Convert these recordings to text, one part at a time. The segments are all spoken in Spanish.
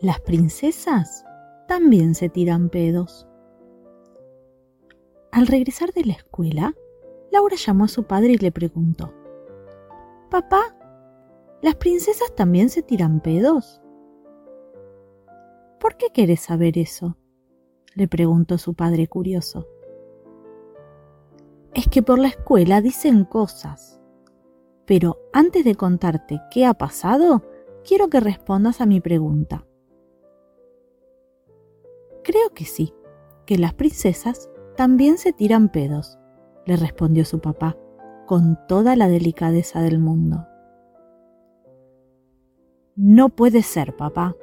Las princesas también se tiran pedos. Al regresar de la escuela, Laura llamó a su padre y le preguntó, Papá, ¿las princesas también se tiran pedos? ¿Por qué quieres saber eso? le preguntó su padre curioso. Es que por la escuela dicen cosas. Pero antes de contarte qué ha pasado, quiero que respondas a mi pregunta. Creo que sí, que las princesas también se tiran pedos, le respondió su papá, con toda la delicadeza del mundo. No puede ser, papá.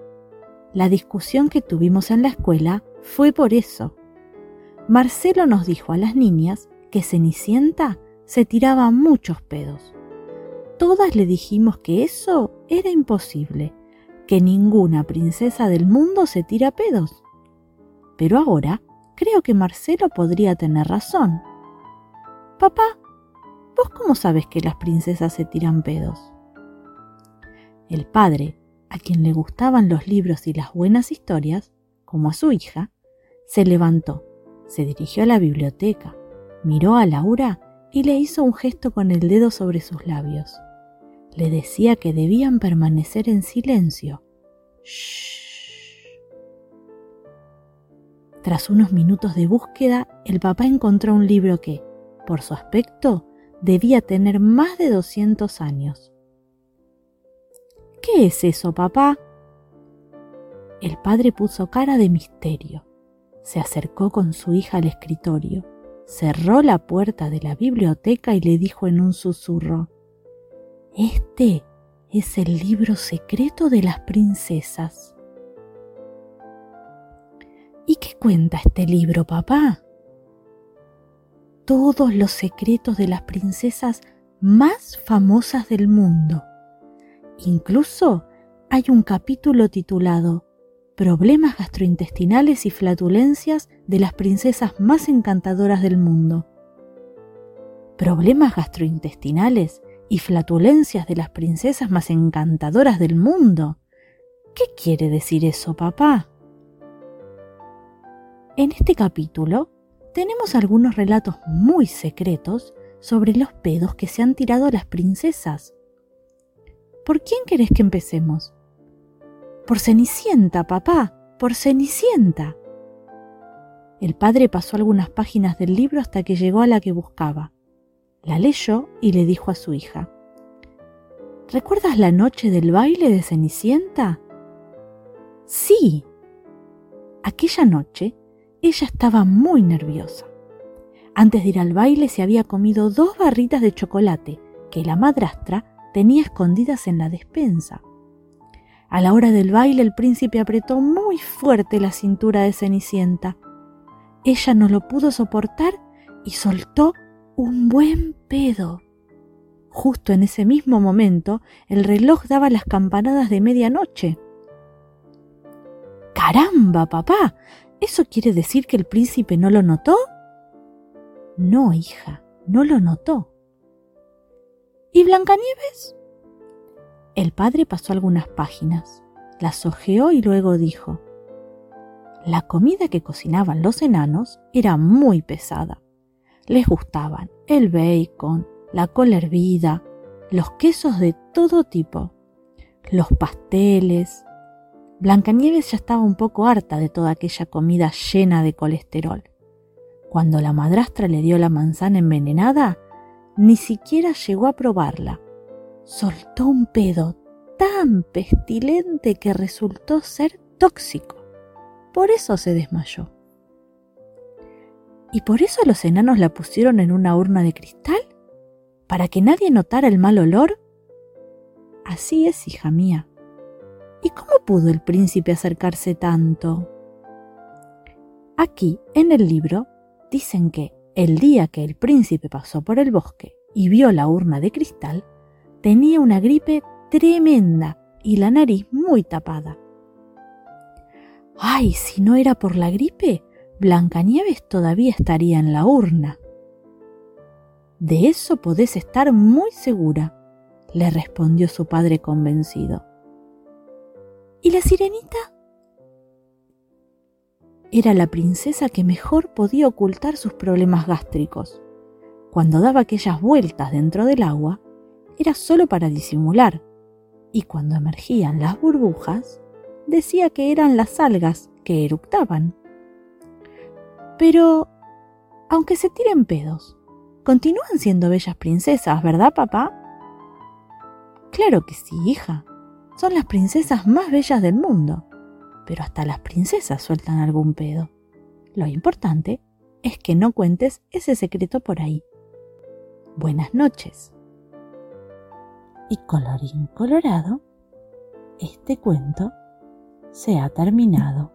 La discusión que tuvimos en la escuela fue por eso. Marcelo nos dijo a las niñas que Cenicienta se tiraba muchos pedos. Todas le dijimos que eso era imposible, que ninguna princesa del mundo se tira pedos. Pero ahora creo que Marcelo podría tener razón. Papá, ¿vos cómo sabes que las princesas se tiran pedos? El padre, a quien le gustaban los libros y las buenas historias, como a su hija, se levantó, se dirigió a la biblioteca, miró a Laura y le hizo un gesto con el dedo sobre sus labios. Le decía que debían permanecer en silencio. Tras unos minutos de búsqueda, el papá encontró un libro que, por su aspecto, debía tener más de 200 años. ¿Qué es eso, papá? El padre puso cara de misterio se acercó con su hija al escritorio, cerró la puerta de la biblioteca y le dijo en un susurro, Este es el libro secreto de las princesas. ¿Y qué cuenta este libro, papá? Todos los secretos de las princesas más famosas del mundo. Incluso hay un capítulo titulado problemas gastrointestinales y flatulencias de las princesas más encantadoras del mundo. ¿Problemas gastrointestinales y flatulencias de las princesas más encantadoras del mundo? ¿Qué quiere decir eso, papá? En este capítulo tenemos algunos relatos muy secretos sobre los pedos que se han tirado las princesas. ¿Por quién querés que empecemos? Por Cenicienta, papá, por Cenicienta. El padre pasó algunas páginas del libro hasta que llegó a la que buscaba. La leyó y le dijo a su hija, ¿Recuerdas la noche del baile de Cenicienta? Sí. Aquella noche ella estaba muy nerviosa. Antes de ir al baile se había comido dos barritas de chocolate que la madrastra tenía escondidas en la despensa. A la hora del baile el príncipe apretó muy fuerte la cintura de Cenicienta. Ella no lo pudo soportar y soltó un buen pedo. Justo en ese mismo momento el reloj daba las campanadas de medianoche. ¡Caramba, papá! ¿Eso quiere decir que el príncipe no lo notó? No, hija, no lo notó. ¿Y Blancanieves? El padre pasó algunas páginas, las hojeó y luego dijo, La comida que cocinaban los enanos era muy pesada. Les gustaban el bacon, la cola hervida, los quesos de todo tipo, los pasteles. Blancanieves ya estaba un poco harta de toda aquella comida llena de colesterol. Cuando la madrastra le dio la manzana envenenada, ni siquiera llegó a probarla soltó un pedo tan pestilente que resultó ser tóxico. Por eso se desmayó. ¿Y por eso los enanos la pusieron en una urna de cristal? ¿Para que nadie notara el mal olor? Así es, hija mía. ¿Y cómo pudo el príncipe acercarse tanto? Aquí, en el libro, dicen que el día que el príncipe pasó por el bosque y vio la urna de cristal, tenía una gripe tremenda y la nariz muy tapada. Ay, si no era por la gripe, Blancanieves todavía estaría en la urna. De eso podés estar muy segura, le respondió su padre convencido. ¿Y la sirenita? era la princesa que mejor podía ocultar sus problemas gástricos. Cuando daba aquellas vueltas dentro del agua, era solo para disimular, y cuando emergían las burbujas, decía que eran las algas que eructaban. Pero, aunque se tiren pedos, continúan siendo bellas princesas, ¿verdad, papá? Claro que sí, hija. Son las princesas más bellas del mundo pero hasta las princesas sueltan algún pedo. Lo importante es que no cuentes ese secreto por ahí. Buenas noches. Y colorín colorado, este cuento se ha terminado.